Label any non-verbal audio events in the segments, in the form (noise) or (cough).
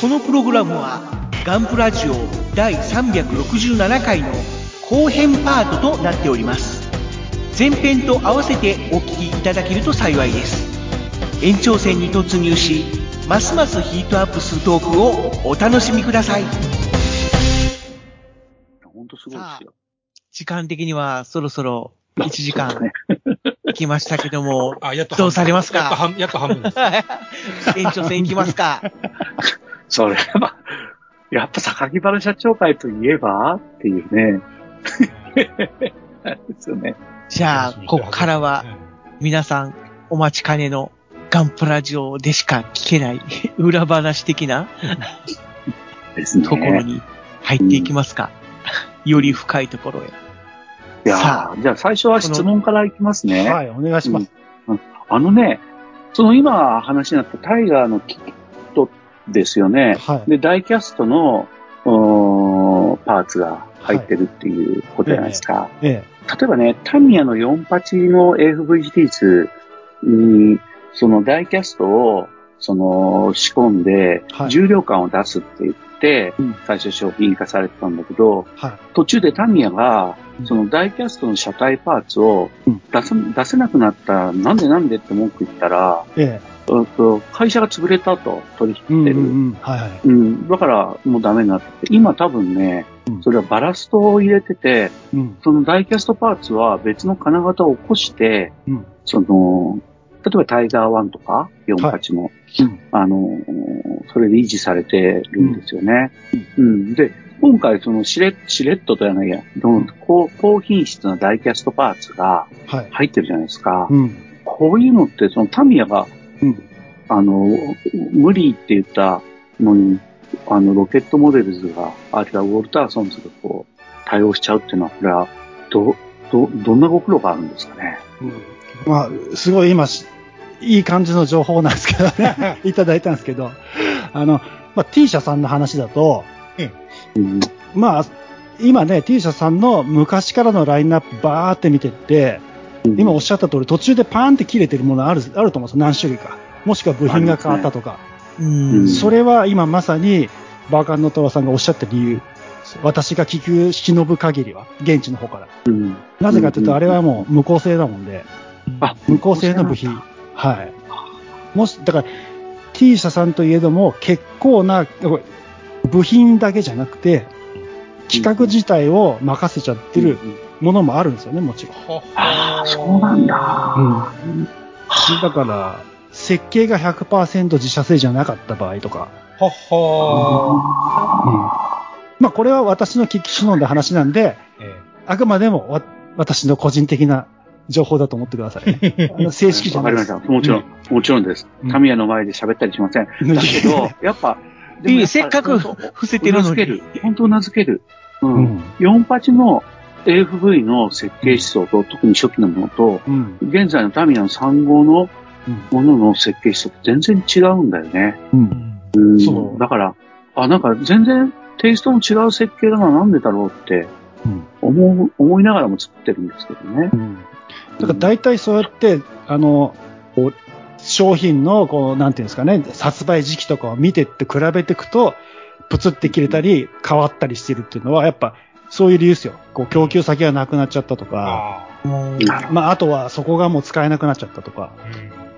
このプログラムはガンプラジオ第367回の後編パートとなっております。前編と合わせてお聞きいただけると幸いです。延長戦に突入しますますヒートアップするトークをお楽しみください。本当すごいですよ。時間的にはそろそろ1時間そうですね。行きましたけども、(laughs) あ、やっと半分。どうされますか？やっと半やっと半分です。(laughs) 延長戦行きますか？それは、やっぱ榊原社長会といえばっていうね。(laughs) ですよね。じゃあ、ここからは皆さんお待ちかねのガンプラジオでしか聞けない裏話的なですね。ところに入っていきますか。より深いところへ。いやさーじゃあ最初は質問からいきますね。はい、お願いします。あのね、その今話になったタイガーのキットですよね。はい。で、ダイキャストの、パーツが入ってるっていうことじゃないですか。え例えばね、タミヤの48の AFV シリーズに、そのダイキャストを、その、仕込んでは、い重量感を出すって言って、うん最初商品化されてたんだけど、え。はい。途中でタミヤがう、んそのダイキャストの車体パーツをうん出せ出せなくなった、なんでなんでって文句言ったら、えうんと会社が潰れたと、取え。うん引してる。うんうん。はいはい。うん、だからもうダメになってて、今多分ねうん、それはバラストを入れてて、うん。そのダイキャストパーツは別の金型を起こして、うんその、例えばタイガー1とか48も、うんあの、それで維持されてるんですよね。うん。で、今回そのシレシレットとやないや、高高品質なダイキャストパーツがはい。入ってるじゃないですか。うん。こういうのって、そのタミヤが、うん。あの、無理って言ったのに、あの、ロケットモデルズが、あるいはウォルターソンズがこう、対応しちゃうっていうのは、これは、ど、ど、どんなご苦労があるんですかね？まあ、すごい今し、いい感じの情報なんですけどね。(laughs) いただいたんですけど、あの、まあ、T 社さんの話だと、うん。まあ、今ね、T 社さんの昔からのラインナップバーって見てって、今おっしゃった通り途中でパーンって切れてるものある、あると思うんですよ。何種類か。もしくは部品が変わったとか。うん。それは今まさに、バーカンのトラさんがおっしゃった理由。私が聞く、忍ぶ限りは、現地の方から。うん。なぜかというと、あれはもう無効製だもんで、あ、無効製の部品。はい。もし、だから、T 社さんといえども、結構な、部品だけじゃなくて、企画自体を任せちゃってるうんものもあるんですよね、もちろん。ああ、そうなんだ。うん。だから、設計が100%自社製じゃなかった場合とか、はっはまあこれは私の聞き忍んだ話なんで、あくまでもわ私の個人的な情報だと思ってくださいね。(laughs) 正式じゃないです。わかりました。もちろん、もちろんですうん。タミヤの前で喋ったりしません。うんだけど、(laughs) やっぱ、いいせっかく本当伏せてるのに。本当うなずける。う。うんん。48の AFV の設計思想と、特に初期のものと、うん。現在のタミヤの3号のうん。ものの設計思想って全然違うんだよね。うん。うんそうだから、あ、なんか全然テイストの違う設計だな、なんでだろうってうん。思う、思いながらも作ってるんですけどねう。ん。だから大体そうやって、あの、商品の、こう、なんていうんですかね、発売時期とかを見てって比べていくと、プツって切れたり、変わったりしてるっていうのは、やっぱ、そういう理由ですよ。こう、供給先がなくなっちゃったとか、あまあ、あとはそこがもう使えなくなっちゃったとか、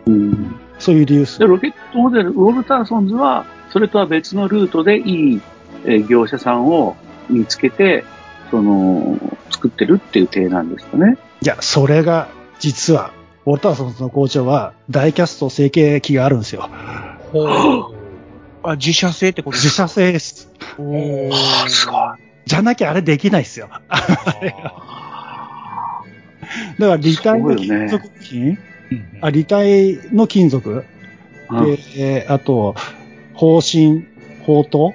ーうんそういう理由ですで、。ロケットモデル、ウォルターソンズは、それとは別のルートでいい、えー業者さんを見つけて、その、作ってるっていう体なんですよね。いや、それが、実は、ウォルターソンズの工場は、ダイキャスト成形機があるんですよ。ほう。あ、自社製ってこと自社製です。おーはあ、すごい。じゃなきゃあれできないですよ。だから、立体の金属部品、あ、立体の金属うんで、えーあと、方針、砲塔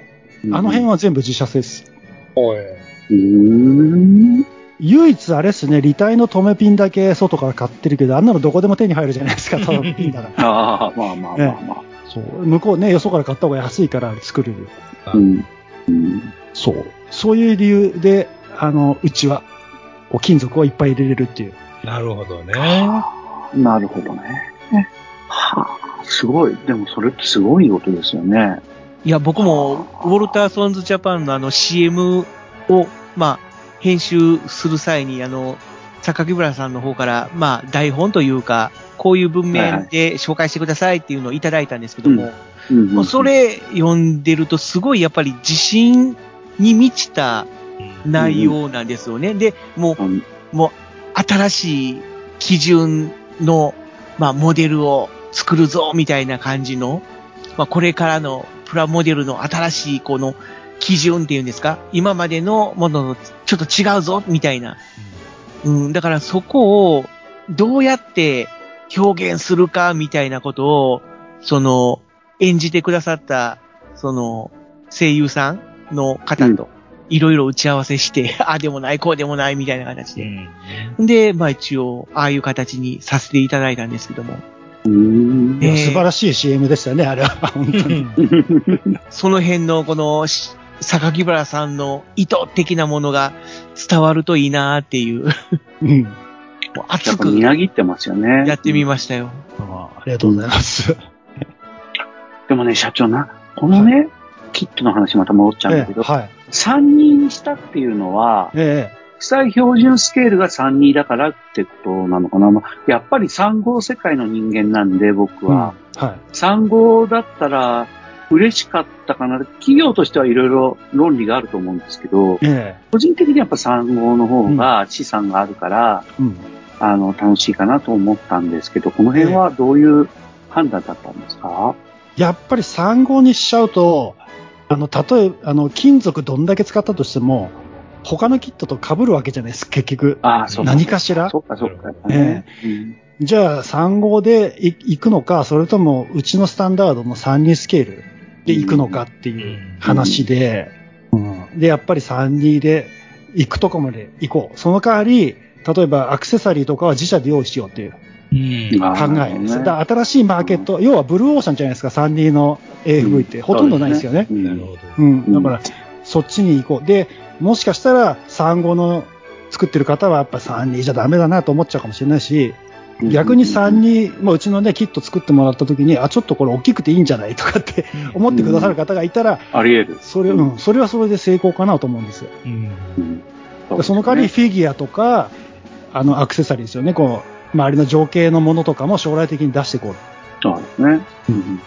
あの辺は全部自社製です。おい。唯一あれですね、立体の留めピンだけ外から買ってるけど、あんなのどこでも手に入るじゃないですか、留めピンだから。(laughs) ああ、まあまあまあまあ。そう。向こうね、よそから買った方が安いから作れる。うん。うん。そう。そういう理由で、あの、うちは、こう金属をいっぱい入れれるっていう。なるほどね。なるほどね。はあ、すごい。でもそれってすごいことですよね。いや、僕も、ウォルターソンズジャパンのあの CM を、まあ、編集する際に、あの、榊原さんの方から、まあ、台本というか、こういう文面で紹介してくださいっていうのをいただいたんですけども、そ、れ読んでるとすごいやっぱり自信に満ちた内容なんですよね。で、もうん。う、もう新しい基準の、まあ、モデルを作るぞ、みたいな感じの、まあ、これからのプラモデルの新しいこの基準っていうんですか？今までのもののちょっと違うぞ、みたいな。うん、だからそこをどうやって表現するかみたいなことを、その、演じてくださった、その、声優さんの方と、いろいろ打ち合わせして、(laughs) ああでもない、こうでもない、みたいな形うで。ん。で、まあ一応、ああいう形にさせていただいたんですけども、えー素晴らしい CM でしたよね、あれは。(laughs) 本当に。その辺のこの、し榊原さんの意図的なものが伝わるといいなっていう、もううん。や熱くみなぎってますよね。やってみましたよ。あありがとうございます。でもね、社長な、このね、キットの話また戻っちゃうんだけど、ええはい。3人にしたっていうのは、え国際標準スケールが3人だからってことなのかな。まあやっぱり3号世界の人間なんで、僕えうんは。は3号だったら嬉しかったかな。企業としてはいろいろ論理があると思うんですけどい。、え個人的にやっぱ3号の方が資産があるから、えうん。あの、楽しいかなと思ったんですけど、この辺はどういう判断だったんですか、やっぱり3号にしちゃうと、あの、例えば、あの、金属どんだけ使ったとしても、他のキットと被るわけじゃないです、結局。ああ、そうか。何かしらそうか、そうか。やっぱねうんじゃあ3号でい行くのか、それともうちのスタンダードの3人スケールで行くのかっていう話で、うんで、やっぱり3人で行くとこまで行こう。その代わり、例えばアクセサリーとかは自社で用意しようっていう考ーえです。ねだから新しいマーケット、要はブルーオーシャンじゃないですか、3人の AFV って、ほとんどないですよね。うんなるほど。うん。だから、そっちに行こう。で、もしかしたら3号の作ってる方はやっぱ3人じゃダメだなと思っちゃうかもしれないし、逆に3人、まあ、うちのね、キット作ってもらった時に、あ、ちょっとこれ大きくていいんじゃないとかって思ってくださる方がいたら、あり得る。それ、うん、それはそれで成功かなと思うんですよ。うん。うんでその代わりフィギュアとか、あの、アクセサリーですよね。こう、周りの情景のものとかも将来的に出していこそうですね。うん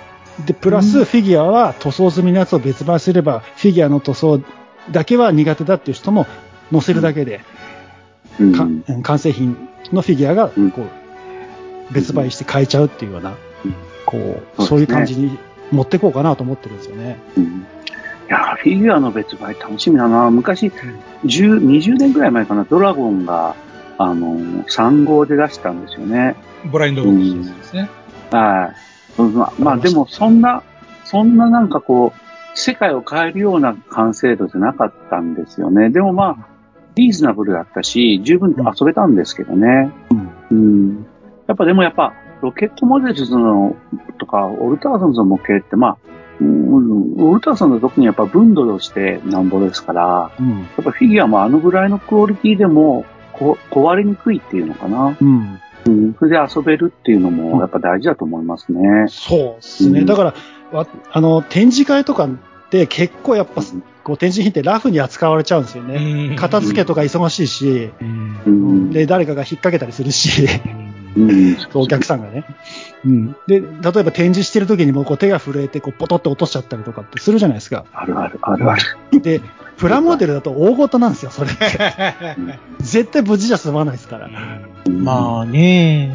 う。で、プラスフィギュアは塗装済みのやつを別売すれば、フィギュアの塗装だけは苦手だっていう人も載せるだけで、うんかうん完成品のフィギュアが、うんこう、別売して買えちゃうっていうような、うんこう、そういう感じに持っていこうかなと思ってるんですよね。うんいや、フィギュアの別売楽しみだな。昔、10 20年ぐらい前かな、ドラゴンが、あの、3号で出したんですよね。ブラインドボックスですね。はい。うんまあ、まあでも、そんな、そんななんかこう、世界を変えるような完成度じゃなかったんですよね。でもまあ、リーズナブルだったし、十分遊べたんですけどね。うん。やっぱでもやっぱ、ロケットモデルズのとか、オルターソンズの模型って、まあ、うんオルターソンズは特にやっぱ分度としてなんぼですから、うん。やっぱフィギュアもあのぐらいのクオリティでもこ壊れにくいっていうのかな。うん。うん。それで遊べるっていうのもやっぱ大事だと思いますね。そうですね。うんだから、わあの、展示会とかって結構やっぱ、こう展示品ってラフに扱われちゃうんですよね。片付けとか忙しいし。で、誰かが引っ掛けたりするし、お客さんがね。うん。で、例えば展示してる時にもこう手が震えてこうポトって落としちゃったりとかってするじゃないですか。あるある、あるある。で、プラモデルだと大事なんですよ、それって。(laughs) 絶対無事じゃ済まないですから。まあね。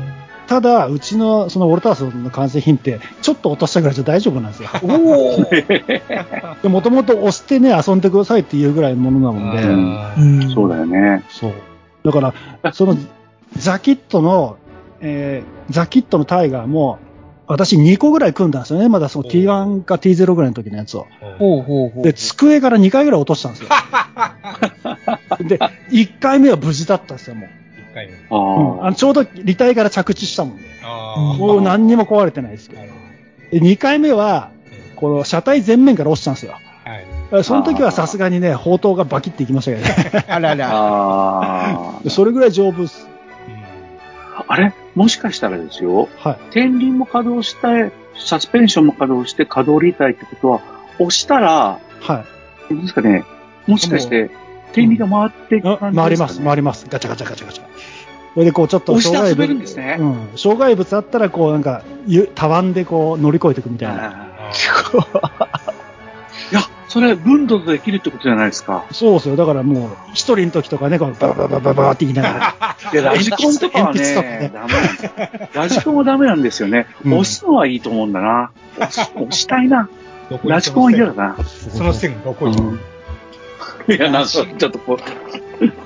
ただ、うちのそのウォルターソンの完成品って、ちょっと落としたぐらいじゃ大丈夫なんですよ。(laughs) おお。もともと押してね、遊んでくださいっていうぐらいのものなので、うんそうだよね。そう。だから、その、ザキットの、えーザキットのタイガーも、私2個ぐらい組んだんですよね。まだその T1 か T0 ぐらいの時のやつを。ほうほうほう。で、机から2回ぐらい落としたんですよ。(laughs) で、1回目は無事だったんですよ、もう。一回目。あうん、ああ。のちょうど離体から着地したもんで。あもう何にも壊れてないですけど。で2回目は、この車体前面から落ちたんですよ。はい。その時はさすがにね、砲塔がバキっていきましたけどね。あらら。(laughs) それぐらい丈夫っす。あ。あれ？もしかしたらですよ。はい。天輪も稼働して、サスペンションも稼働して稼働履帯ってことは、押したら、はい。ですかね、もしかして、天理が回っていくあ感じですか、ね、回ります、回ります。ガチャガチャガチャガチャ。それでこうちょっと押して障害遊べるんですね物、うん、障害物あったらこうなんか、ゆたわんでこう乗り越えていくみたいな。いや、それ、分度でできるってことじゃないですか。そうですよ。だからもう、一人の時とかね、こうババババババって言いながら。(laughs) で、ラジコンとかはね、ダメなんです。ラジコンはダメなんですよね。うん押すのはいいと思うんだな。押したいな。ラジコンは嫌だな。その線どこ行うんいや、なんか、ちょっとこ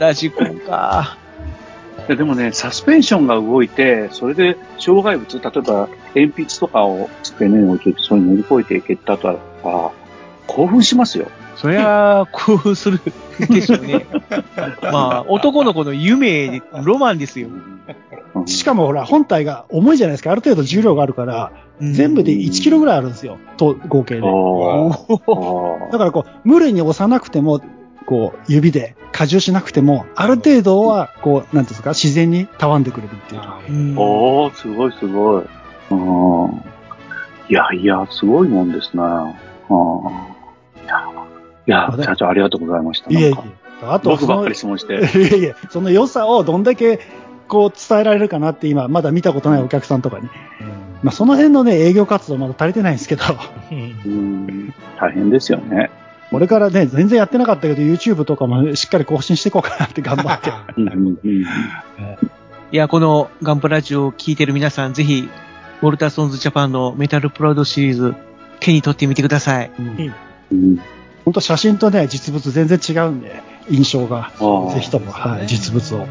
ラジコンか。う、でもね、サスペンションが動いて、それで障害物、例えば鉛筆とかを机に置いておいて、それに乗り越えていけたとは、興奮しますよ。そりゃ、興奮するでしょうね。(laughs) まあ、男の子の夢、ロマンですよ。うんしかもほら、本体が重いじゃないですか。ある程度重量があるから、全部で1キロぐらいあるんですよ。と、合計で。(laughs) だからこう、無理に押さなくても、こう、指で荷重しなくても、ある程度は、こう、なんていうんですか、自然にたわんでくれるっていう。うんーおー、すごいすごい。うんいやいや、すごいもんですね。うんいや、社長ありがとうございました。いえいえなんか。あと僕ばっかりい質問して。(laughs) やいや、その良さをどんだけ、こう、伝えられるかなって今、まだ見たことないお客さんとかに。まあ、その辺のね、営業活動まだ足りてないんですけど、うん、大変ですよね。これからね、全然やってなかったけど、YouTube とかもしっかり更新していこうかなって頑張って。(laughs) いや、このガンプラジオを聞いてる皆さん、ぜひ、ウォルターソンズジャパンのメタルプラウドシリーズ、手に取ってみてください。うんうん本当写真とね、実物全然違うんで、印象がぜひとも、はい、実物を。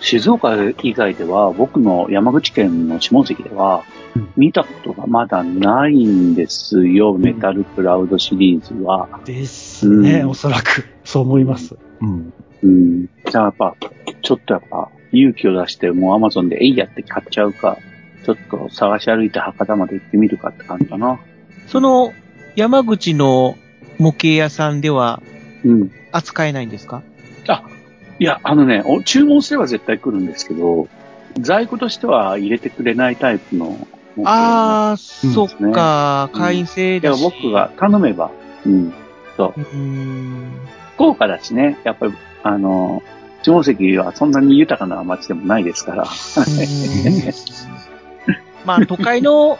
静岡以外では、僕の山口県の下関ではうん、見たことがまだないんですよ、メタルクラウドシリーズは。ですね、うんおそらく。そう思います。うん。うん。じゃあやっぱ、ちょっとやっぱ、勇気を出して、もうアマゾンでえいやって買っちゃうか、ちょっと探し歩いて博多まで行ってみるかって感じかな。その、山口の模型屋さんではうん。扱えないんですか？いや、あのね、お注文すれば絶対来るんですけど、在庫としては入れてくれないタイプのああ、そっねか、会員制いや、だし。僕が頼めば、うん。そう。うーん。福岡だしね、やっぱり、あの、下関はそんなに豊かな街でもないですから。まあ、都会の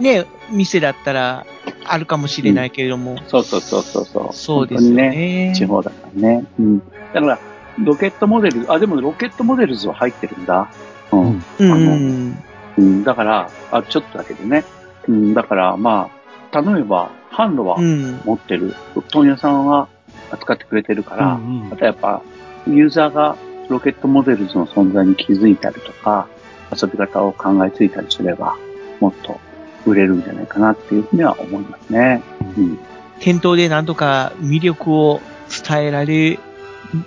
ね、店だったらあるかもしれないけれども。そうそうそうそうそう。そうですね。ね。地方だからね。うん。だから、ロケットモデル、あ、でもロケットモデルズは入ってるんだ。うん。うんうん。うん、だから、あ、ちょっとだけどね。うん、だから、まあ、頼めば、販路はうん。持ってる。問屋さんは扱ってくれてるから、うんあとやっぱ、ユーザーがロケットモデルズの存在に気づいたりとか、遊び方を考えついたりすれば、もっと売れるんじゃないかなっていうふうには思いますね。うん。店頭でなんとか魅力を伝えられ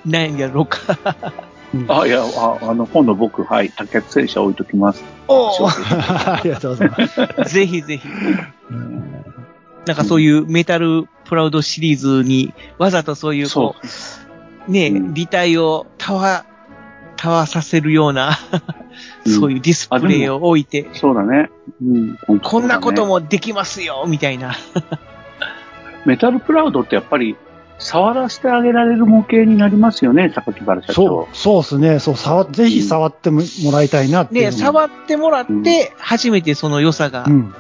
ないんだろうか。うんあ、いや、ああの、今度僕、はい、多脚戦車置いときます。おありがとうございます。ぜひぜひ。なんかそういうメタルプラウドシリーズにわざとそういうそこう、ね、うん立体をたわ、たわさせるような、うんそういうディスプレイを置いて、う。そうだね。うん。こんなこと。もできますよ、みたいな。(laughs) メタルプラウドってやっぱり、触らせてあげられる模型になりますよね、榊原社長。そう、そうですね。そう、触、ぜひ触ってももらいたいなっていうのね、も。触ってもらって、初めてその良さがうん。うん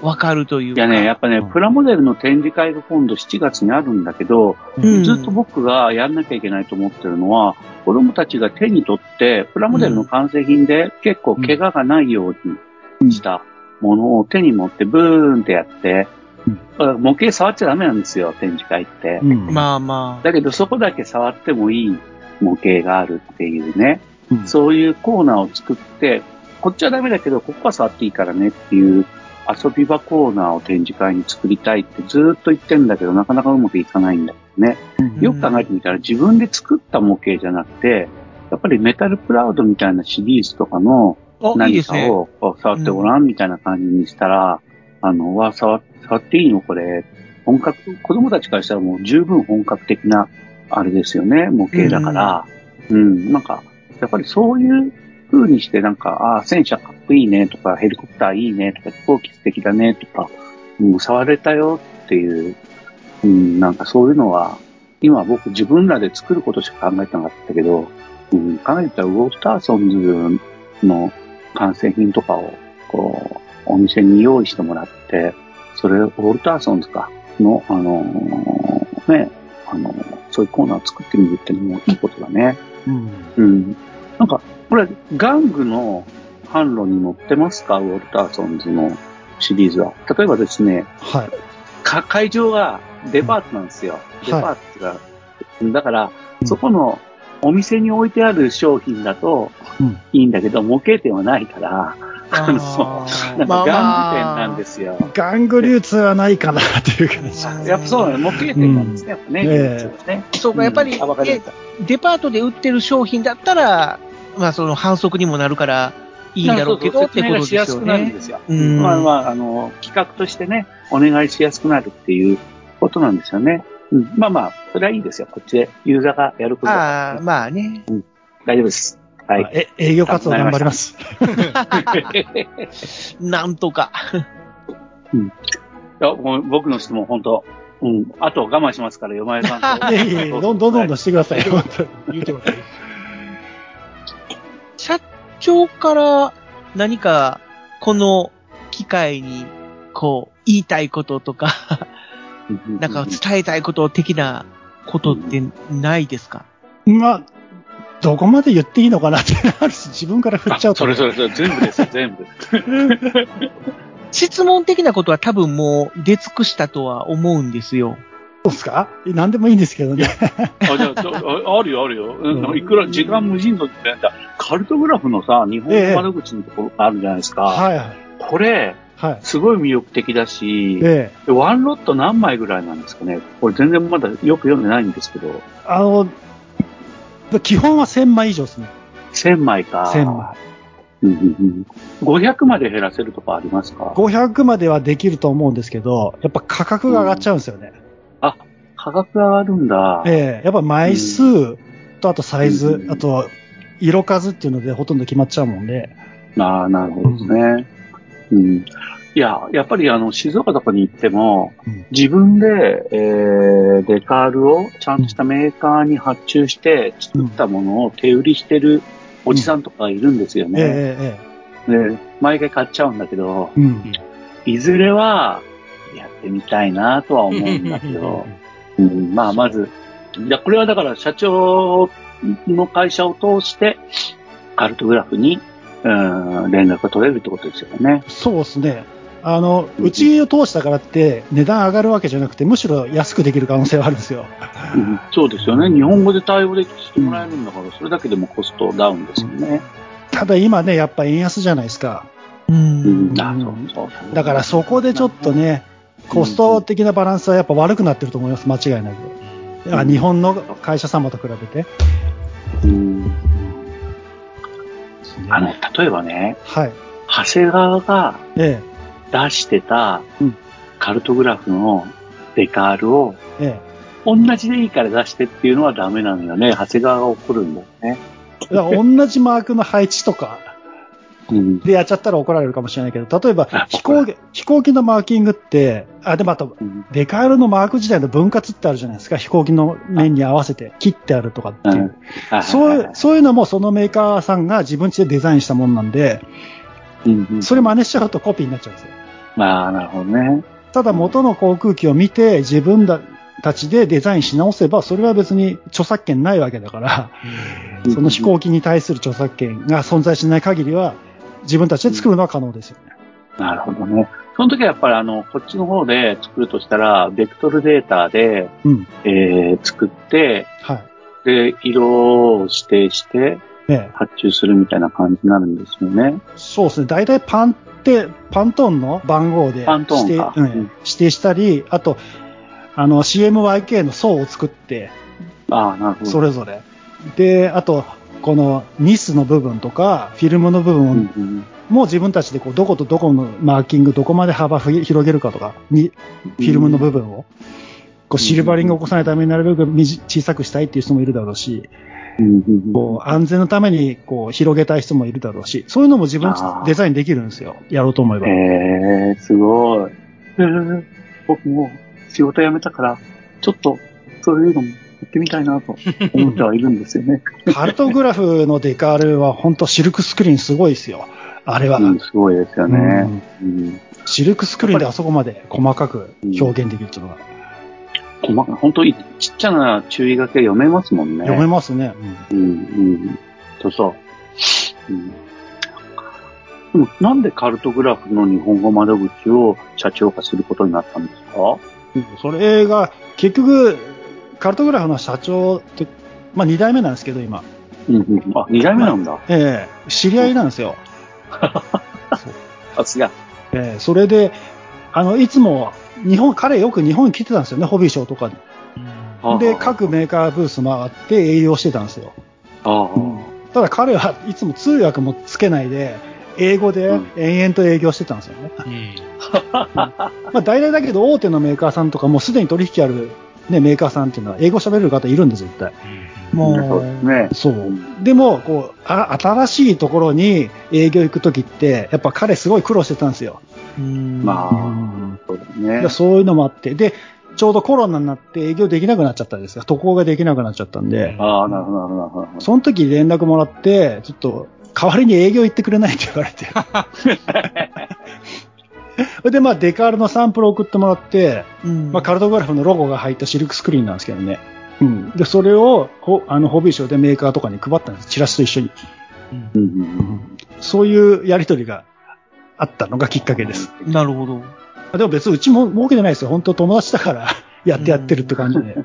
わかるというか。いやね、やっぱね、うんプラモデルの展示会が今度7月にあるんだけど、うんずっと僕がやんなきゃいけないと思ってるのは、子供たちが手に取って、プラモデルの完成品で結構怪我がないようにしたものを手に持ってブーンってやって、模型触っちゃダメなんですよ、展示会って。うん。まあまあ。だけどそこだけ触ってもいい模型があるっていうね、うんそういうコーナーを作って、こっちはダメだけど、ここは触っていいからねっていう遊び場コーナーを展示会に作りたいってずーっと言ってんだけど、なかなかうまくいかないんだけどね。うんよく考えてみたら自分で作った模型じゃなくて、やっぱりメタルプラウドみたいなシリーズとかの何。かを触ってごらんみたいな感じにしたら、あの、わ、触触っていいの？これ。本格、子供たちからしたらもう十分本格的な、あれですよね、模型だから。うん、なんか、やっぱりそういう風にしてなんか、ああ、戦車かっこいいねとか、ヘリコプターいいねとか、飛行機素敵だねとか、もう触れたよっていう、うん、なんかそういうのは、今僕自分らで作ることしか考えてなかったけど、うん、考えたらウォルターソンズの完成品とかを、こう、お店に用意してもらって、それをウォルターソンズか、の、あのーね、あのーそういうコーナーを作ってみるっていうのもいいことだね。うん。うん。なんか、これ、玩具の販路に載ってますか？ウォルターソンズのシリーズは。例えばですね、はい。か会場がデパートなんですよ。んデパートが。だから、うんそこのお店に置いてある商品だとうんいいんだけど、模型店はないから、あのあーなんか玩具店まあまあなんですよ。玩具流通はないかなっていう感じ。やっぱそうなの、模型店なんですね。やっぱね。ええねそうか、やっぱり、デパートで売ってる商品だったら、まあその反則にもなるからいいんだろうけどってことですよ説明がしやすくなるんねで。すよ。うんまあまあ、あの、企画としてね、お願いしやすくなるっていうことなんですよね。うん、まあまあ、それはいいですよ。こっちでユーザーがやることだからああ、まあね。大丈夫です。はい。え、営業活動頑張ります。(laughs) なんとか。いやもう僕の質問、本当うん。あと我慢しますから、よまえさんと。(laughs) いやいやいや、どんどんどんどんしてください言うてもらって社長から何か、この機会に、こう、言いたいこととか、なんか伝えたいこと的なことってないですか？まあ、どこまで言っていいのかなってあるし、自分から振っちゃうと。あそれそれそれ、全部ですよ、(laughs) 全部。質問的なことは多分もう出尽くしたとは思うんですよ。そうですか？何でもいいんですけどね。あ、じゃあああるよ、あるよ。いくら時間無尽蔵ってカルトグラフのさ、日本の窓口のところがあるじゃないですか。はいはい。これ、はい。すごい魅力的だし、で、ワンロット何枚ぐらいなんですかね。これ全然まだよく読んでないんですけど、あの、基本は1000枚以上ですね。1000枚か。1000枚。うんうんうん。500まで減らせるとかありますか？500まではできると思うんですけど、やっぱ価格が上がっちゃうんですよね。価格上がるんだ。ええやっぱ枚数とあとサイズ、うんあと色数っていうのでほとんど決まっちゃうもんで。ああ、なるほどですね。うん。いや、やっぱりあの、静岡とかに行っても、うん自分で、えー、デカールをちゃんとしたメーカーに発注して作ったものを手売りしてるおじさんとかいるんですよえね。えええで、毎回買っちゃうんだけど、ええうん。いずれはやってみたいなとは思うんだけど、うん、まあまず、いや、これはだから社長の会社を通して、カルトグラフに、うん、連絡が取れるってことですよね。そうですね。あの、うちを通したからって値段上がるわけじゃなくて、むしろ安くできる可能性はあるんですよ。うんそうですよね。日本語で対応でしてもらえるんだから、それだけでもコストダウンですよね。ただ今ね、やっぱ円安じゃないですか。う。うん。だからそこでちょっとね、コスト的なバランスはやっぱ悪くなってると思います、間違いなく。だから日本の会社様と比べて。うん、あの、例えばね、はい。長谷川がえ出してたうんカルトグラフのデカールをえ、え同じでいいから出してっていうのはダメなのよね。長谷川が怒るんだよね。え。だから同じマークの配置とかうん。でやっちゃったら怒られるかもしれないけど、例えばあ飛行機、飛行機のマーキングって、あ、でもあと、うんデカールのマーク自体の分割ってあるじゃないですか。飛行機の面に合わせて切ってあるとかっていう。そういう、そういうのもそのメーカーさんが自分家でデザインしたもんなんで、うんうんそれ真似しちゃうとコピーになっちゃうんですよ。まあ、なるほどね。ただ元の航空機を見て自分たちでデザインし直せば、それは別に著作権ないわけだから、その飛行機に対する著作権が存在しない限りは、自分たちで作るのは可能ですよね。なるほどね。その時はやっぱりあの、こっちの方で作るとしたら、ベクトルデータで、うん。えー、作って、はい。で、色を指定してね発注するみたいな感じになるんですよね。そうですね。大体パンって、パントーンの番号で指定,、か。うんうん。指定したり、あと、あの、CMYK の層を作って、ああ、なるほど。それぞれ。で、あと、このニスの部分とか、フィルムの部うん分うん。も自分たちでこうどことどこのマーキング、どこまで幅ふ広げるかとか、にフィルムの部分を、こうシルバリングを起こさないためになるべく小さくしたいっていう人もいるだろうし、こう安全のためにこう広げたい人もいるだろうし、そういうのも自分デザインできるんですよ。やろうと思えば。えー、すごい。えー僕も仕事辞めたから、ちょっと、そういうのもやってみたいなと思ってはいるんですよね。(laughs) カルトグラフのデカールは本当シルクスクリーンすごいですよ。あれは。うん、すごいですよね。うんシルクスクリーンであそこまで細かく表現できるっていうのが、細か本当にちっちゃな注意書きが読めますもんね。読めますね。うん、うん。そうそう。うん、でもなん。でカルトグラフの日本語窓口を社長化することになったん。ですかうん。それが、結局、カルトグラフの社長って、まあ2代目なん。ですけど、今。うん。うん。あ、二代目なん。だ。ええ知り合いなん。ですよ。さすが。ええそれで、あの、いつも、日本、彼よく日本に来てたんですよね、ホビーショーとかに。で、各メーカーブース回って営業してたんですよ。ああ、ただ彼はいつも通訳もつけないで、英語で延々と営業してたんですよね。(laughs) まあ大体だけど大手のメーカーさんとかもうすでに取引ある、ね、メーカーさんっていうのは英語喋れる方いるんです、絶対。もそうですね。そう。でも、こう、あ新しいところに営業行くときって、やっぱ彼すごい苦労してたんですよ。まあ、そうだねで。そういうのもあって、で、ちょうどコロナになって営業できなくなっちゃったんですよ。渡航ができなくなっちゃったんで、ああ、なるほど、なるほど。その時連絡もらって、ちょっと、代わりに営業行ってくれないって言われて。(laughs) で、まあ、デカールのサンプルを送ってもらって、まあ、カルトグラフのロゴが入ったシルクスクリーンなんですけどね。うん。で、それを、ほあの、ホビーショーでメーカーとかに配ったんです。チラシと一緒に。うんうんそういうやりとりがあったのがきっかけです。なるほど。でも別にうちも儲けてないですよ。本当友達だから (laughs) やってやってるって感じで。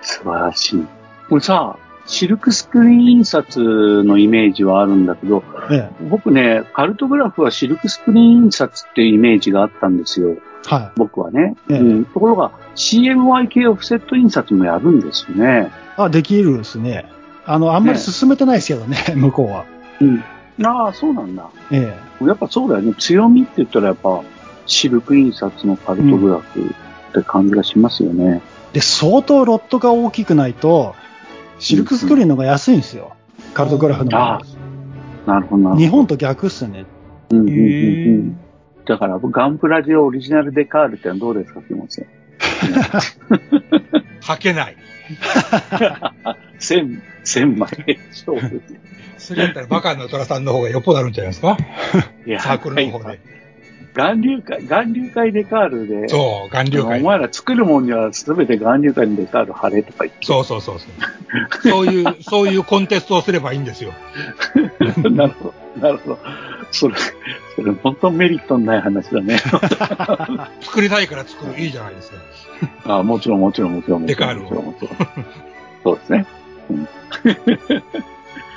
素晴らしい。これさ、シルクスクリーン印刷のイメージはあるんだけど、え僕ね、カルトグラフはシルクスクリーン印刷っていうイメージがあったんですよ。え。は僕はね。ええうん、ところが CMY 系オフセット印刷もやるんですよね。い。あ、できるですね。あの、あんまり進めてないですけどね、(laughs) 向こうは。うん。ああ、そうなんだ。えやっぱそうだよね。強みって言ったらやっぱシルク印刷のカルトグラフって感じがしますよね。え。で、相当ロットが大きくないと、シルクスクリーンの方が安いんですよ。カルトグラフの方がああなるほど。日本と逆っすね。うんうんうんうん。だから、ガンプラジオオリジナルデカールってのはどうですか、気持ち。(laughs) 履けない。(laughs) 千、千枚勝負。それやったらバカの虎さんの方がよっぽどあるんじゃないですか？サークルの方で。。岩流会、岩流会デカールで、そう、岩流会お。前ら作るもんには全て岩流会のデカール貼れとか言って。そうそうそうそう。そういう、そういうコンテストをすればいいんですよ。(laughs) なるほど。なるほど。それ、それ本当メリットのない話だね。(laughs) 作りたいから作る。いいじゃないですか。あもちろんもちろんもちろん。デカールを。そうですね。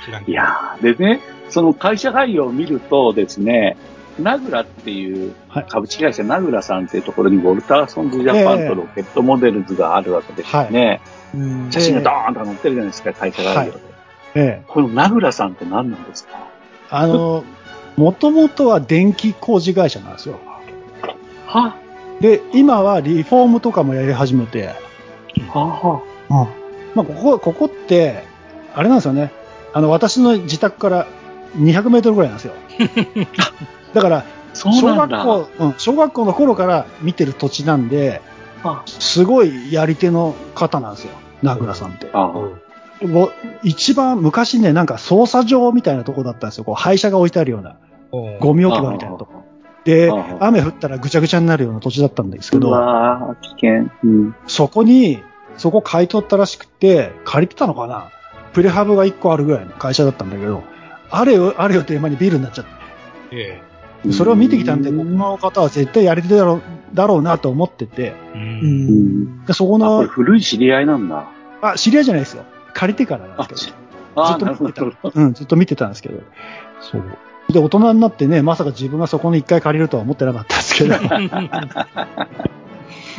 知らん。いやー、でね、その会社概要を見るとですね、ナグラっていうはい株式会社ナグラさんっていうところにウォルターソンズジャパンとロケットモデルズがあるわけですよね。うん写真がドーンと載ってるじゃないですか、会社概要で。ええ。このナグラさんって何なんですか？あの、もともとは電気工事会社なんですよ。は？で、今はリフォームとかもやり始めて、ははまあ、ここ、ここって、あれなんですよね。あの、私の自宅から200メートルぐらいなんですよ。(laughs) だから、そう小なんだ。学校、うん、小学校の頃から見てる土地なんで、あすごいやり手の方なんですよ。名倉さんって。あもう一番昔ね、なんか捜査場みたいなとこだったんですよ。こう廃車が置いてあるような、ゴミ置き場みたいなとこ。で雨降ったらぐちゃぐちゃになるような土地だったんですけうど、危険。うん。そこに、そこ買い取ったらしくて、借りてたのかなプレハブが1個あるぐらいの会社だったんだけど、あれよ、あれよって間にビルになっちゃって。えでそれを見てきたんで、うここの方は絶対やり手だろうだろうなと思ってて、え。う。うん。でそこのれ、古い知り合いなんだ。あ、知り合いじゃないですよ。借りてからなんあですけど。あずっと見てたなるほど。。うん、ずっと見てたんですけど。そう。で、大人になってね、まさか自分がそこに一回借りるとは思ってなかったんですけど。(laughs)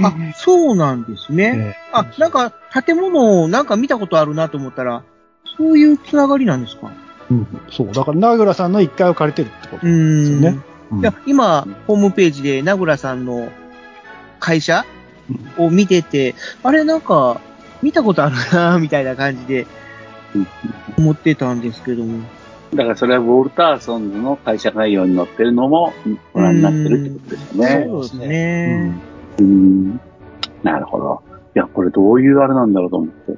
あ、そうなんですね。えあ、なんか、建物をなんか見たことあるなと思ったら、そういうつながりなんですか？えうん、そう。だから、名倉さんの一階を借りてるってことうですよん。ね。うんいや、今、ホームページで名倉さんの会社を見てて、あれなんか、見たことあるなみたいな感じでうん思ってたんですけども。だからそれはウォルターソンズの会社概要に載ってるのもご覧になってるってことですよね。そうですね。うん。なるほど。いや、これどういうあれなんだろうと思って。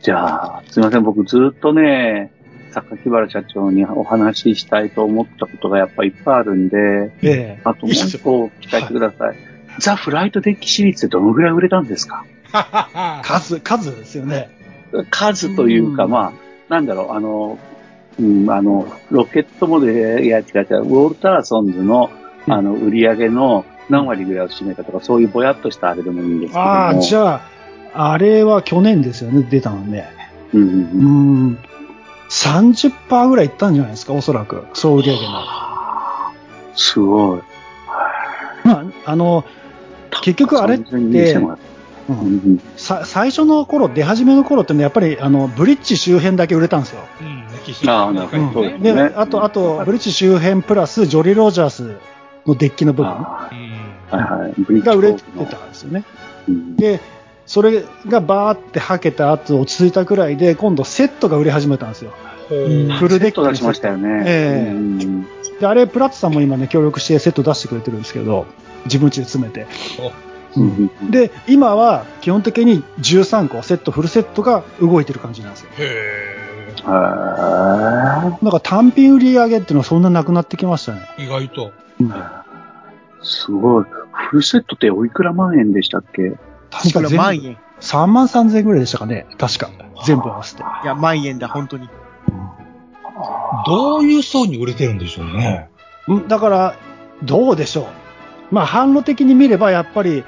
じゃあ、すいません。僕ずっとね、榊原社長にお話ししたいと思ったことがやっぱいっぱいあるんで、ええあともう一個聞かせてください。ザ・フライトデッキシリーズってどのぐらい売れたんですか？(laughs) 数、数ですよね。数というか、うんまあ、なんだろう、あの、うん、あの、ロケットモデル、いや違う違う、ウォルターソンズの、うんあの、売り上げの何割ぐらいを占めたとか、そういうぼやっとしたあれでもいいんですけども。ああ、じゃあ、あれは去年ですよね、出たのね。うんうんううんん。30%ぐらいいったんじゃないですか、おそらく。総売り上げの。すごい。まあ、あの、結局あれってう、うん最初の頃、出始めの頃ってね、やっぱり、あの、ブリッジ周辺だけ売れたんですよ。あと、あと、ブリッジ周辺プラス、ジョリー・ロジャースのデッキの部分あうん。あはいはい。ブリッジが売れてたんですよね。うんで、それがバーってはけた後、落ち着いたくらいで、今度セットが売れ始めたんですよ。フルデッキセット出しましたよね。ええうんで、あれ、プラッツさんも今ね、協力してセット出してくれてるんですけど、自分家で詰めて。うんうんで、今は基本的に13個、セット、フルセットが動いてる感じなんですよ。へーなんか単品売り上げっていうのはそんななくなってきましたね。意外と。すごい。フルセットっておいくら万円でしたっけ？確か万全部円。3万3000円ぐらいでしたかね。確か。全部合わせて。いや、万円だ、本当に。どういう層に売れてるんでしょうね。うんだから、どうでしょう。まあ、販路的に見ればやっぱり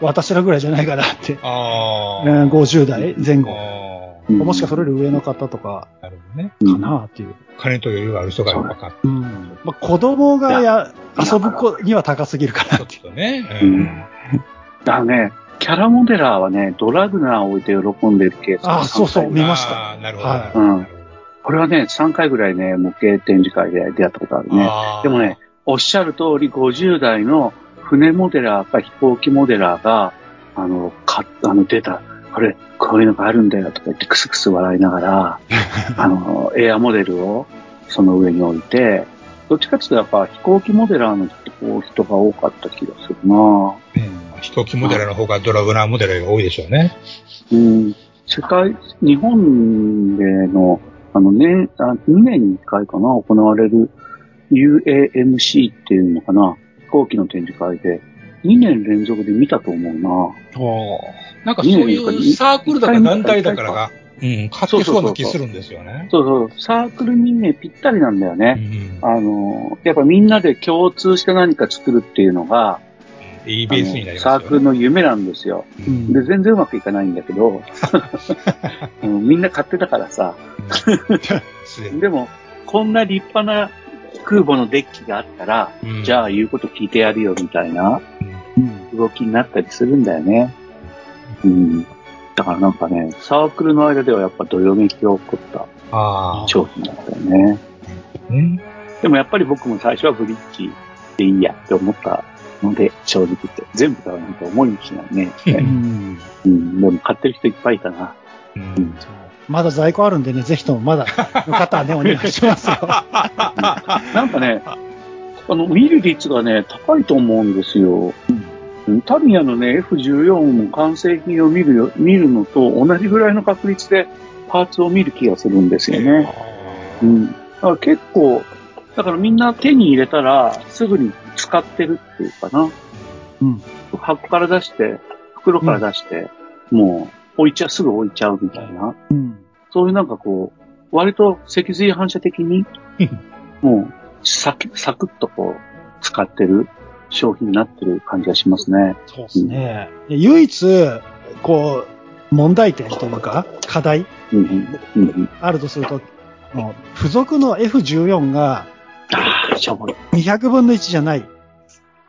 私らぐらいじゃないかなって。あえー50代前後。もしくはそれより上の方とかあ。なるほどね。かなっていう。金と余裕がある人が分かっうん。まあ、子供がや遊ぶ子には高すぎるかなた。って。ちょっとね。ううんん。だね、キャラモデラーはね、ドラグナーを置いて喜んでるケースがあそうそう3回見ました。なるほど。はい。うん。これはね、3回ぐらいね、模型展示会で出会ったことあるね。でもね、おっしゃる通り50代の船モデラーか飛行機モデラーが、あの、か、あの、出た、これ、こういうのがあるんだよとか言ってクスクス笑いながら、(laughs) あの、エアモデルをその上に置いて、どっちかっていうとやっぱ飛行機モデラーの人が多かった気がするな。うん。飛行機モデルの方がドラグナーモデルが多いでしょうね。うん。世界、日本での、あのね、あ2年に1回かな、行われる UAMC っていうのかな、飛行機の展示会で、2年連続で見たと思うな。なんかそういうサークルだから団体だからが、うん、買ってそうな気するんですよね。そうそう、サークルにね、ぴったりなんだようね。ん。あの、やっぱみんなで共通して何か作るっていうのが、いいベースになりますよね。サークルの夢なんですよ。うんで、全然うまくいかないんだけど、(laughs) うんみんな買ってたからさ。すでも、こんな立派な空母のデッキがあったら、うんじゃあ言うこと聞いてやるよみたいな動きになったりするんだよね。うん。だからなんかね、サークルの間ではやっぱどよめきが起こったあ商品だったよね。でもやっぱり僕も最初はブリッジでいいやって思ったので、正直言って。全部買わないと思いもしないね。うんうん。でも買ってる人いっぱいいたな。うんまだ在庫あるんでね、ぜひともまだの方はね、お願いしますよ。(laughs) なんかね、あの、見る率がね、高いと思うんですよ。うんタミヤのね、F14 の完成品を見るよ、見るのと同じぐらいの確率でパーツを見る気がするんですよね。うん。だから結構、だからみんな手に入れたらすぐに使ってるっていうかな。うん。箱から出して、袋から出して、もう置いちゃう、すぐ置いちゃうみたいな。うん。そういうなんかこう、割と脊髄反射的に、もう、サクサクッとこう、使ってる商品になってる感じがしますね。そうですね。で唯一、こう、問題点というか、課題うんうん。うんうん。あるとすると、もう付属の F14 がああ、しょぼい。200分の1じゃないで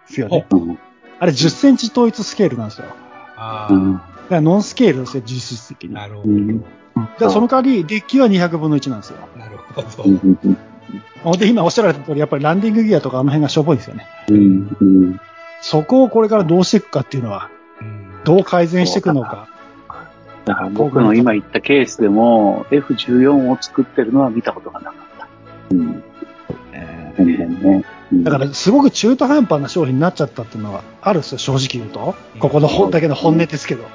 すよね。うん。あれ10センチ統一スケールなんですよ。だあうん。からノンスケールですよ、実質的あ。に。なるほど。うん。うんだからその代わり、デッキは200分の1なんですよ。なるほど。で、今おっしゃられた通り、やっぱりランディングギアとかあの辺がしょぼいんですよね。うん。うん。そこをこれからどうしていくかっていうのは、うんどう改善していくのか。だから僕の今言ったケースでも F14 を作ってるのは見たことがなかった。うん。全然ね。うんだから、すごく中途半端な商品になっちゃったっていうのはあるんですよ、正直言うと。ここの本だけの本音ですけど。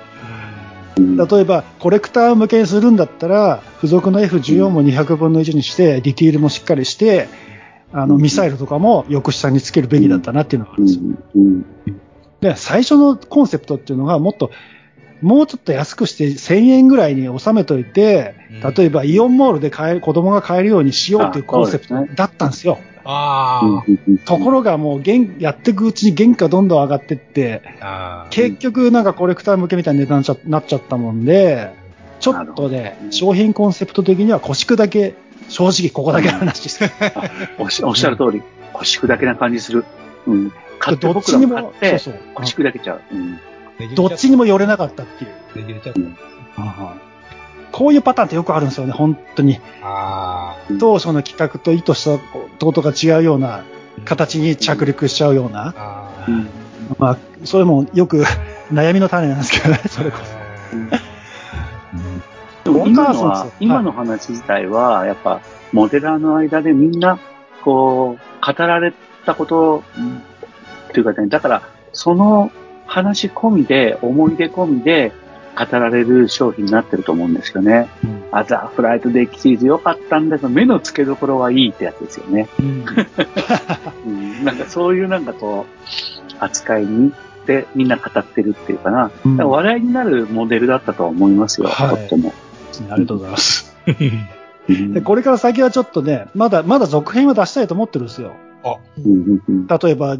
うん。例えば、コレクター向けにするんだったら、付属の F14 も200分の1にして、ディティールもしっかりして、あの、うん。ミサイルとかもよく下につけるべきだったなっていうのがあるんですよ。うん。で、最初のコンセプトっていうのが、もっと、もうちょっと安くして1000円ぐらいに収めといて、うん。例えばイオンモールで買える、子供が買えるようにしようっていうあコンセプトだったんですよ。あうんところがもう、原やっていくうちに原価どんどん上がってって、あ。ああ。結局なんかコレクター向けみたいな値段になっちゃったもんで、ちょっとね、商品コンセプト的には腰砕け、正直ここだけの話 (laughs) です。おっしゃる通り、腰砕けな感じする。うん。買ってどっちにも、そうそう。腰砕けちゃう。うん。どっちにも寄れなかったっていう。ねじれちゃった。こういうパターンってよくあるんですよね、本当に。ああ。当初の企画と意図したことが違うような形に着陸しちゃうような。ああ。うんまあ、それもよく悩みの種なんですけどね、(laughs) それこでも今のは今の話自体は、やっぱ、モデラーの間でみんな、こう、語られたこと、っていうかね、だから、その話込みで、思い出込みで、語られる商品になってると思うんですよね。そ。うんあ、ザ・フライトデッキシリーズ良かったんだけど、目の付けどころはいいってやつですよね。うんうん、(laughs) なんかそういうなんかこう、扱いにでみんな語ってるっていうかな。うん話題になるモデルだったとは思いますよ、はいとっても。ありがとうございます。うん (laughs) で、これから先はちょっとね、まだ、まだ続編は出したいと思ってるんですよ。例えば、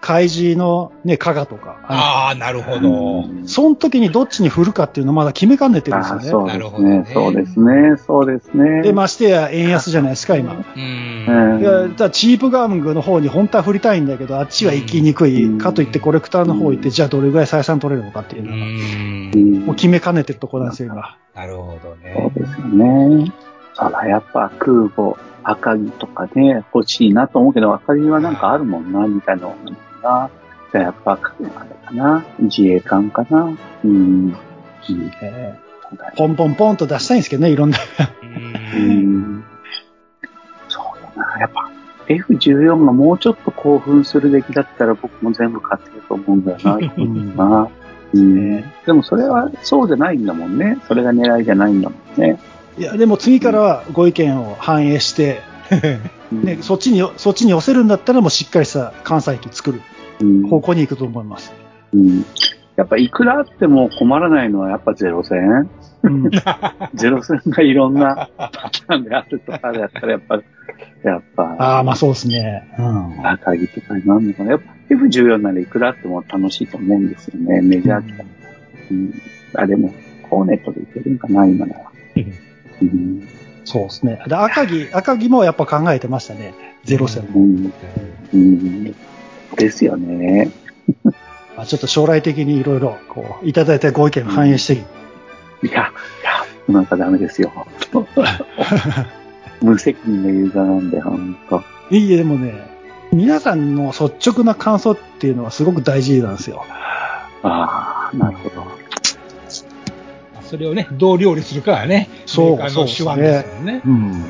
怪獣のね、加賀とか。ああ、なるほど。その時にどっちに振るかっていうのをまだ決めかねてるんですよあね。そうですねね。そうですね。そうですね。で、ましてや円安じゃないですか、今。うん。じゃあチープガングの方に本当は振りたいんだけど、あっちは行きにくい。うんかといってコレクターの方行って、じゃあどれぐらい採算取れるのかっていううのが、んう。んもう決めかねてるところなんですよ、今。なるほどそうね。ですよね。そら、やっぱ空母、赤城とかね、欲しいなと思うけど、赤城はなんかあるもんな、みたいなのな。じゃあやっぱ、あれかな。自衛官かな。うん。うんえーポンポンポンと出したいんですけどね、いろんな。う。うんんそうだな。やっぱ F14 がもうちょっと興奮するべきだったら僕も全部買ってると思うんだよな。んなうん、でもそれはそうじゃないんだもんね。それが狙いじゃないんだもんね。いや、でも次からはご意見を反映して、うんね、そっちに、そっちに寄せるんだったらもうしっかりした関西機作るうん方向に行くと思います。うんやっぱいくらあっても困らないのはやっぱゼロ戦うん、(laughs) (laughs) ゼロ戦がいろんなパターンであるとかだったらやっぱ、やっぱ、ああ、まあそうですね。うん。赤木とかになるのかな。やっぱ F14 ならいくらあっても楽しいと思うんですよね。メジャー機うん。あ、でも、コーネットでいけるんかな、今なら。(laughs) うん。そうですね。で、赤木、赤木もやっぱ考えてましたね。ゼロ戦も。うん。うん。ですよね。(laughs) まあ、ちょっと将来的にいろいろ、こう、いただいたご意見を反映して、いや、いや、なんかダメですよ。(laughs) 無責任なユーザーなんで、ほんと。いいえ、でもね、皆さんの率直な感想っていうのはすごく大事なんですよ。ああ、なるほど。それをね、どう料理するかはね、そうメーカーの手腕ですもんね。うん。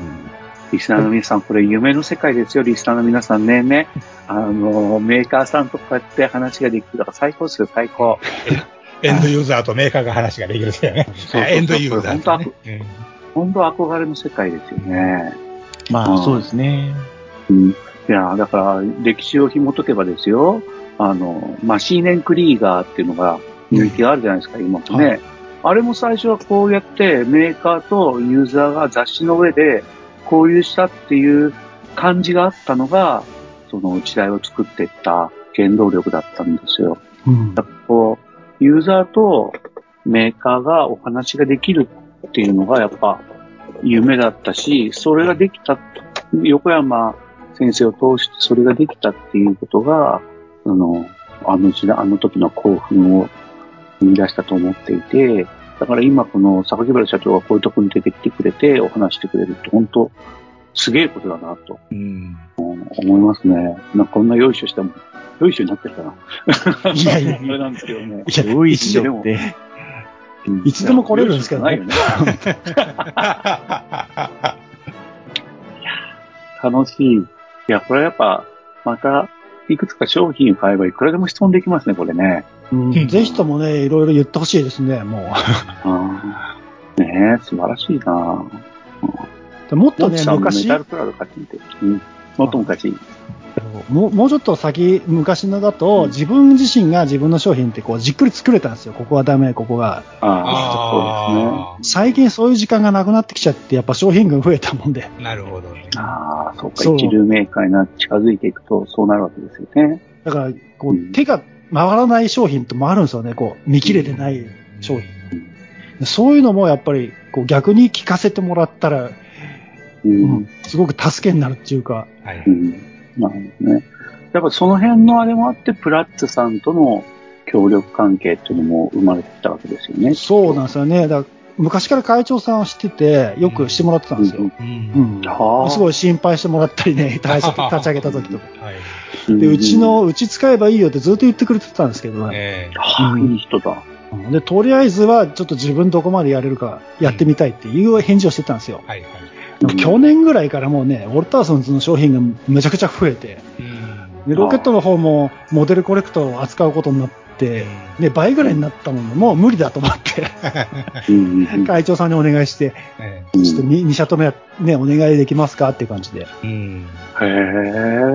リスナーの皆さん、これ夢の世界ですよ、リスナーの皆さんね。ね。(laughs) あの、メーカーさんとこうやって話ができるから最高ですよ、最高。(laughs) エンドユーザーとメーカーが話ができるんですよね。そうそうエンドユーザーと、ね。本当憧れの世界ですよね。まあ、そうですね。うん。いや、だから、歴史を紐解けばですよ、あの、まあ、シーネンクリーガーっていうのが、人気があるじゃないですか、今もね。はあれも最初はこうやってメーカーとユーザーが雑誌の上で交流したっていう感じがあったのが、その時代を作っていった原動力だったんですよ。うんだからこう、ユーザーとメーカーがお話ができるっていうのがやっぱ夢だったし、それができた、横山先生を通してそれができたっていうことが、あの、あの時代、あの時の興奮を生み出したと思っていて、だから今この榊原社長がこういうところに出てきてくれてお話してくれるって本当すげえことだなとうん。思いますね。なんかこんなよいしょしても、よいしょになってるかな。いやいやあれなんですけどね。いやよいしょって。うんいつでも来れるんですけどねいよね。(laughs) 楽しい。いや、これはやっぱ、また、いくつか商品を買えばいくらでも質問できますね、これね。うんぜひともね、いろいろ言ってほしいですね、も (laughs) あーねえ、素晴らしいなう。もっとね昔、タルクラウド買ってみて。うん。もっと昔。もうもうちょっと先、昔のだと、自分自身が自分の商品ってこうじっくり作れたんですよ。ここはダメ、ここが。ああ、あ最近そういう時間がなくなってきちゃって、やっぱ商品群増えたもんで。あ、なるほどね。ああ、そうか、そう一流メーカーにな近づいていくと、そうなるわけですよね。だから、こう、うん手が回らない商品ともあるんですよね。こう、見切れてない商品。そういうのもやっぱり、こう、逆に聞かせてもらったら、う。うんん、すごく助けになるっていうか、はい。うん。なるほどね。やっぱその辺のあれもあって、プラッツさんとの協力関係っていうのも生まれてきたわけですよね。そうなんですよね。だから昔から会長さんを知ってて、よくしてもらってたんですよ。う。うんん。はあ。すごい心配してもらったりね、(laughs) 立ち立ち上げた時とか。はい。いで、うち、の、うち使えばいいよってずっと言ってくれてたんですけどね。ええはあ、いい人だ。うんで、とりあえずはちょっと自分どこまでやれるかやってみたいっていう返事をしてたんですよ。はいはい。去年ぐらいからもうね、ウォルターソンズの商品がめちゃくちゃ増えて、うんでロケットの方もモデルコレクトを扱うことになって、で、倍ぐらいになったもんで、もう無理だと思って、(laughs) 会長さんにお願いして、ちょっと 2, 社ともや、ね、お願いできますかっていう感じで。えうん。へ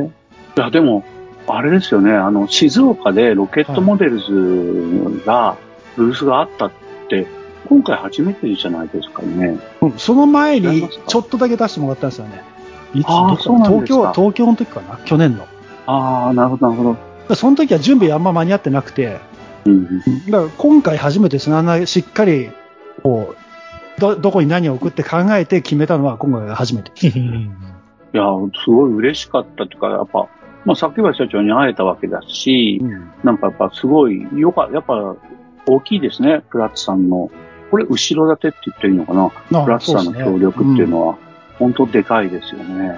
え。いや、でも、あれですよね、あの、静岡でロケットモデルズが、ブースがあったって、今回初めてじゃないですかね。うんその前にちょっとだけ出してもらったんですよね。いつあそうなんですか東京、東京の時かな？去年の。ああ、なるほど、なるほど。でその時は準備あんま間に合ってなくて、うんだから今回初めてですね、あんなしっかり、こう、ど、どこに何を置くって考えて決めたのは今回が初めて。(laughs) いや、すごい嬉しかったというか、やっぱ、まあ、崎林社長に会えたわけだし、なんかやっぱすごい、よか、やっぱ大きいですね、プラッツさんの。これ、後ろ盾って言っていいのかな？ラッツさんの協力っていうのは、本当でかいですよね。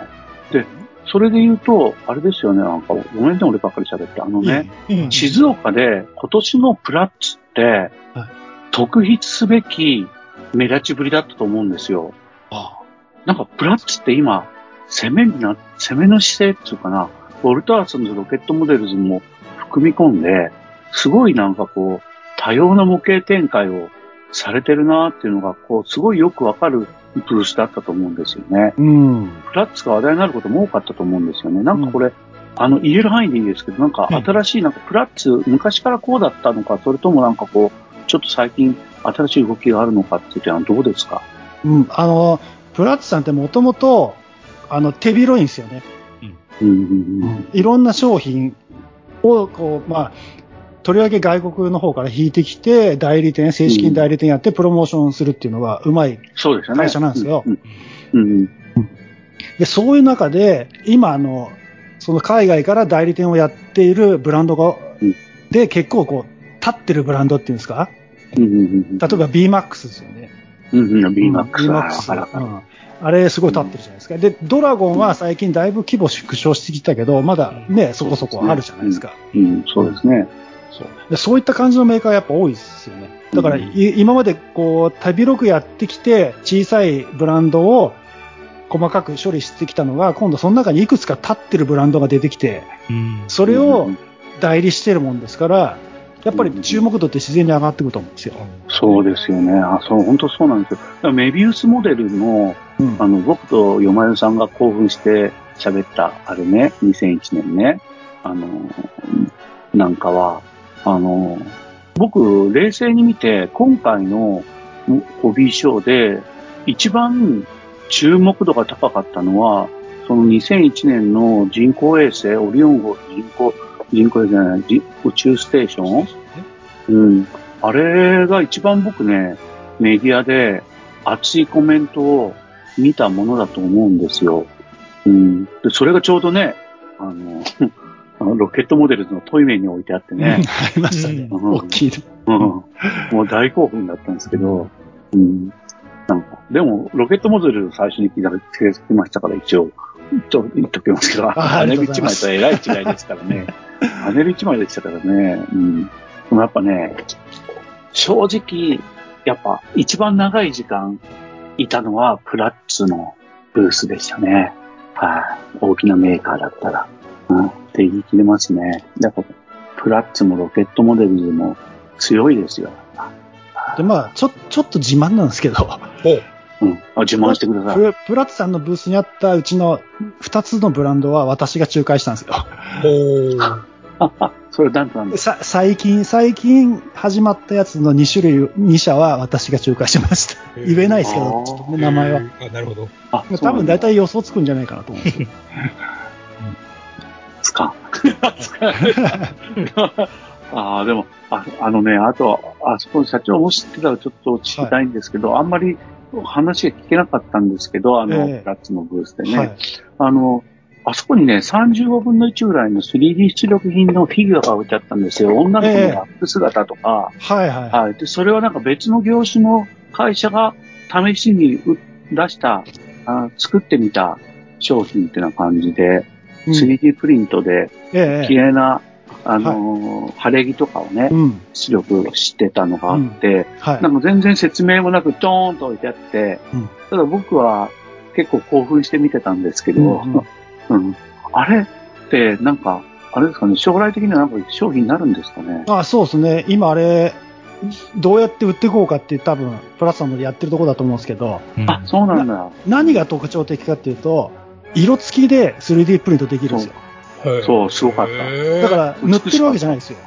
で、それで言うと、あれですよね、なんか、ごめんね、俺ばっかり喋って。あのね、うん。静岡で今年のプラッツってはい、特筆すべき目立ちぶりだったと思うんですよ。なんかプラッツって今、攻めにな、攻めの姿勢っていうかな、ウォルターズロケットモデルズも含み込んで、すごいなんかこう、多様な模型展開をされてるなっていうのが、こう、すごいよくわかるブースだったと思うんですよね。うん。プラッツが話題になることも多かったと思うんですよね。なんかこれ、あの、言える範囲でいいですけど、なんか新しい、なんかプラッツ、昔からこうだったのか、それともなんかこう、ちょっと最近新しい動きがあるのかっていうのはどうですか？うん。あの、プラッツさんってもともと、あの、手広いんですよね。うんうんいろんな商品を、こう、まあ、とりわけ外国の方から引いてきて、代理店、正式に代理店やってプロモーションするっていうのがうまい。そうですよね。会社なんですよ。で、そういう中で、今、あの、その海外から代理店をやっているブランドが、うん。で、結構こう、立ってるブランドっていうんですか？うんうんうん例えば BMAX ですよね。うんうん、BMAX は BMAX あれすごい立ってるじゃないですか。で、ドラゴンは最近だいぶ規模縮小してきたけど、まだね、そこそこあるじゃないですか。うん、そうですね。そうでそういった感じのメーカーやっぱ多いですよね。だから、うんい今までこう、手広くやってきて、小さいブランドを細かく処理してきたのが、今度その中にいくつか立ってるブランドが出てきて、うんそれをうん代理してるもんですから、やっぱり注目度って自然に上がってくると思うんですよ。そうですよね。あ、そう、本当そうなんですよ。メビウスモデルの、うんあの、僕とよまよさんが興奮して喋った、あれね、2001年ね、あの、なんかは、あの、僕、冷静に見て、今回のホビーショーで、一番注目度が高かったのは、その2001年の人工衛星、オリオン号人工、人工衛星じゃない、じ宇宙ステーション？うん。あれが一番僕ね、メディアで熱いコメントを見たものだと思うんですよ。うん。で、それがちょうどね、あの、あのロケットモデルズのトイメに置いてあってね、ありましたね。うん大きいの。うん。もう大興奮だったんですけど、うん。なんか、でも、ロケットモデル最初に聞いたら、つけてましたから、一応、ちょ言っときますけど、ああパネル一りがとうございます枚とはえらい違いですからね。パネル一枚でしたからね。うん。でもやっぱね、正直、やっぱ一番長い時間いたのはプラッツのブースでしたね。はい、大きなメーカーだったら。うん、って言い切れますね。だから、プラッツもロケットモデルズも強いですよ。で、まあ、ちょ、ちょっと自慢なんですけど、ほう。うん。あ、自慢してください。ププラッツさんのブースにあったうちの2つのブランドは私が仲介したんですよ。ほう。あ、あ、それなんとなんですさ、最近、最近始まったやつの2種類、2社は私が仲介しました。言えないですけど、ちょっとね名前は。あ、なるほど。あ、多分大体体予想つくんじゃないかなと思う (laughs) か。(laughs) ああ、でも、ああのね、あと、あそこの社長も知ってたらちょっと聞きたいんですけど、あんまり話が聞けなかったんですけど、あの、ええプラッツのブースでね。はい。あの、あそこにね、35分の1ぐらいの 3D 出力品のフィギュアが置いてあったんですよ。女の子のラップ姿とか、はいはい。はい。で、それはなんか別の業種の会社が試しにう出した、あ作ってみた商品ってな感じで、うん 3D プリントでえ綺麗な、あのー晴れ着とかをねえ。、うん。出力してたのがあって、はいな。んか全然説明もなくドーンと置いてあって、うんただ僕は結構興奮して見てたんですけど、うんうん (laughs) うんあれってなんか、あれですかね、将来的にはなんか商品になるんですかね？あ、そうですね。今あれ、どうやって売っていこうかって多分、プラスさんのやってるところだと思うんですけど、あ、そうなんだ。何が特徴的かっていうと、色付きで 3D プリントできるんですよ。うそうすごかっただから、塗ってるわけじゃないですよ。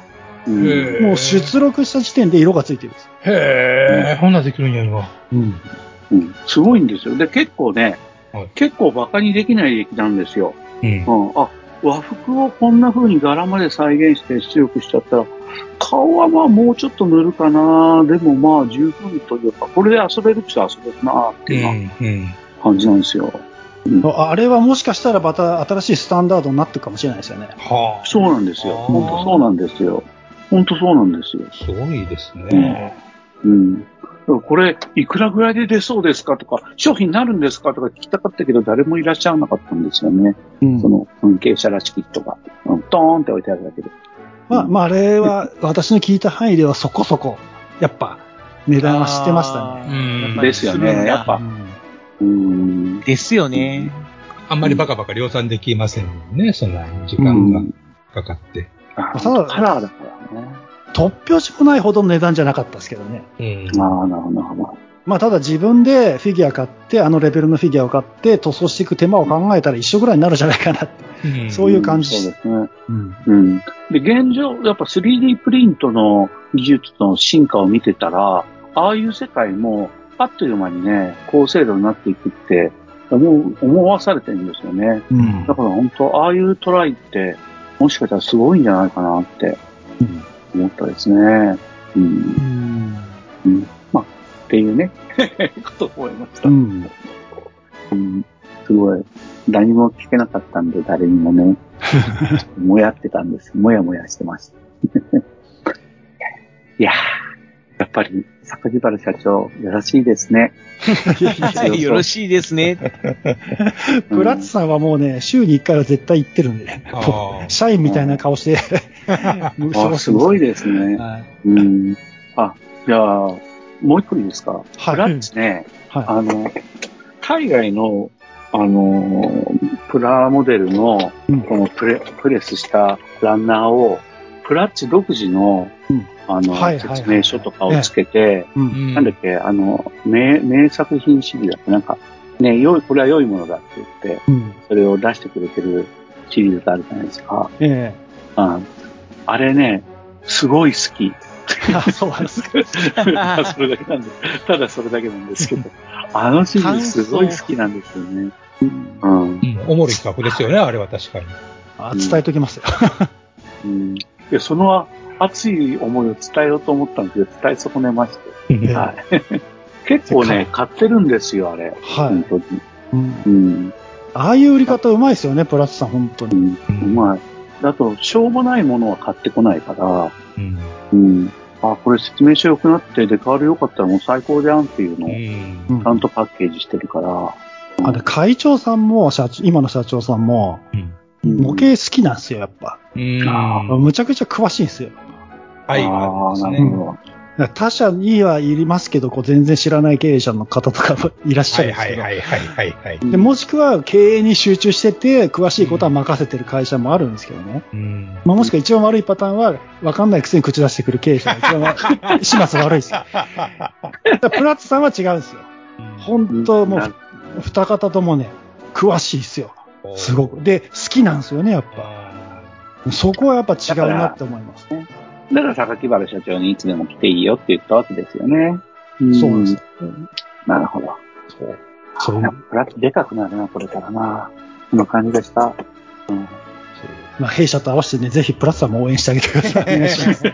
もう出力した時点で色がついてるんです。へえ、こんなんできるんや今。うん。うん、すごいんですよ。で、結構ね、はい結構バカにできない出来なんですよ。うんう。ん、あ、和服をこんな風に柄まで再現して出力しちゃったら、顔はまあもうちょっと塗るかなでもまあ十分というか、これで遊べるっちゃ遊べるなってう。いうようんうん。な感じなんですよ。ああれはもしかしたらまた新しいスタンダードになってるかもしれないですよね。はあ。そうなんですよ。本当そうなんですよ。本当そうなんですよ。すごいですね。うん。だからこれ、いくらぐらいで出そうですかとか、商品になるんですかとか聞きたかったけど、誰もいらっしゃらなかったんですよね。うんその関係者らしき人が。うん、ドーンって置いてあるだけで。まあ、まあ、あれは、私の聞いた範囲ではそこそこ、やっぱ、値段は知ってましたね。うん。ですよねやっぱうんうん。ですよね。あんまりバカバカ量産できませんもんね、そんなに時う間がんかかって。あただカラーだからね。突拍子もないほどの値段じゃなかったですけどね。うん。ああ、なるほど、なるほど。まあ、ただ自分でフィギュア買って、あのレベルのフィギュアを買って、塗装していく手間を考えたら一緒ぐらいになるんじゃないかなって。うんそういう感じんそうですね。うん。うん。で、現状、やっぱ 3D プリントの技術の進化を見てたら、ああいう世界も、あっという間にね、高精度になっていくって、思う、思わされてるんですよね。うんだから本当、ああいうトライって、もしかしたらすごいんじゃないかなって、思ったですね。うん。うん。うん。まあ、っていうね、(laughs) ことを思いました。うん。うん。すごい。何も聞けなかったんで、誰にもね、(laughs) もやってたんです。もやもやしてました。(laughs) いやー、やっぱり、榊原社長、優しいですね。(laughs) よろしいですね。プラッツさんはもうね、週に1回は絶対行ってるんでね。社員みたいな顔して、(laughs) あ、すごいですね。はい。うん。あ、じゃあ、もう一個いいですか？はいプラッツね、はあの、海外の、あの、プラモデルの、うんこのプレプレスしたランナーを、プラッツ独自の、うんあの、はいはいはい説明書とかをつけて、い。う。うんんなんだっけ、あの、名、名作品シリーズだって、なんか、ね、良い、これは良いものだって言って、うん。それを出してくれてるシリーズがあるじゃないですか。えうん。あれね、すごい好き。え。あ、そうなんですか。(laughs) それだけなんです。ただそれだけなんですけど。(laughs) あのシリーズすごい好きなんですよね。うん。うん。おもろい企画ですよね、あれは確かに。あ伝えときますよ。うん。で、その熱い思いを伝えようと思ったんですけど、伝え損ねまして。うんはい。(laughs) 結構ね、買ってるんですよ、あれ。はい。本当に。うんうん。ああいう売り方うまいですよね、プラッツさん、本当に。うん。うまい。だと、しょうもないものは買ってこないから、うん。うん。あ、これ説明書良くなって、デカール良かったらもう最高じゃんっていうのを、ちゃんとパッケージしてるから、あで会長さんも、社長、今の社長さんも、うん模型好きなんですよ、やっぱ。うん。あむちゃくちゃ詳しいんですよ。愛があ。他社にはいりますけど、こう全然知らない経営者の方とかもいらっしゃはいるんですけど、はいはいはいはいはい。でもしくは経営に集中してて、詳しいことは任せてる会社もあるんですけどね。うん。まあ、もしくは一番悪いパターンは、わかんないくせに口出してくる経営者が一番わ始末悪いですよ。(laughs) プラッツさんは違うんですよ。本当もなう、二方ともね、詳しいですよ。すごく。で、好きなんですよね、やっぱ。あそこはやっぱ違うなって思います。だから、榊原社長にいつでも来ていいよって言ったわけですよね。そうです。なるほど。そう。そういう。プラットでかくなるな、これからな。この感じでした。うんまあ、弊社と合わせてね、ぜひプラスさんも応援してあげてください。お願いします。ー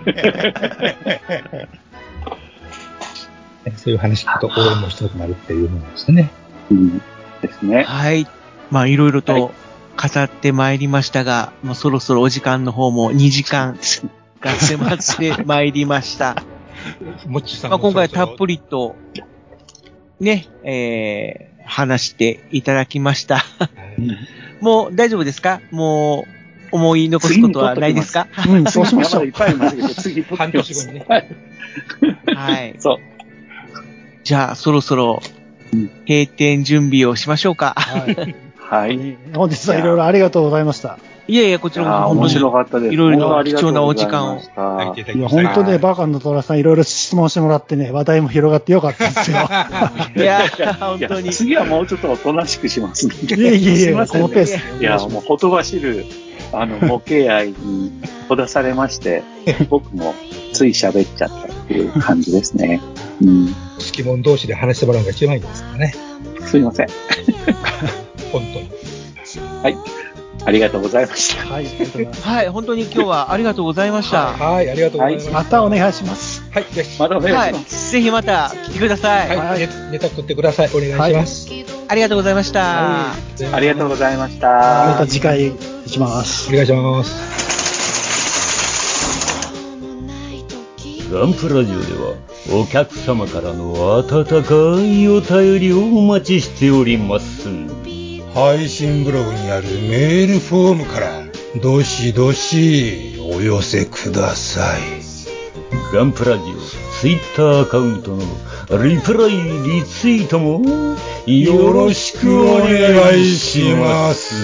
(laughs) そういう話聞くと応援もしたくなるっていうものですね。うん。ですね。はい。まあ、いろいろはいと語ってまいりましたが、もうそろそろお時間の方も2時間が迫ってまいりました。(laughs) もっちさんまあ、今回たっぷり。りと、ね、えー、話していただきました。もう大丈夫ですか？もう思い残すことはないですか？うん、そうしましょうまだいっ。ぱいありますけど、次撮って半ます年後にね。はい。はい。そう。じゃあ、そろそろうん、閉店準備をしましょうか。はい。はい。本日はいろいろありがとうございました。いやいや、こちらああ、こそ本面白。かったです。いろいろ貴重なお時入っていただいや、きました。本当ね、はいバカの虎さんいろいろ質問してもらってね、話題も広がってよかったですよ。(laughs) いや、い本当にや。次はもうちょっとおとなしくしますんで。いえいえいえ、すいませんねこのペースでいや、もうほとばしる、あの、(laughs) 模型愛にほだされまして、僕もつい喋っちゃったっていう感じですね。うん。好き者同士で話してもらうのが一番いいですからね。すいません。(laughs) 本当に。ありがとうございました。はい、ありがとうございます。はい、本当に今日はありがとうございました。はい、ありがとうございます。またお願いします。はい、ぜひ。またお願はいいします。。ぜひまた来てください。はい、ネネタ取ってください。お願いします。ありがとうございました。はいありがとうございましまたた。次回しますお。願いします。ガンプラジオではお客様からの温かいお便りをお待ちしております。配信ブログにあるメールフォームから、どしどしお寄せください。ガンプラジオツイッターアカウントのリプライリツイートもよろしくお願いします。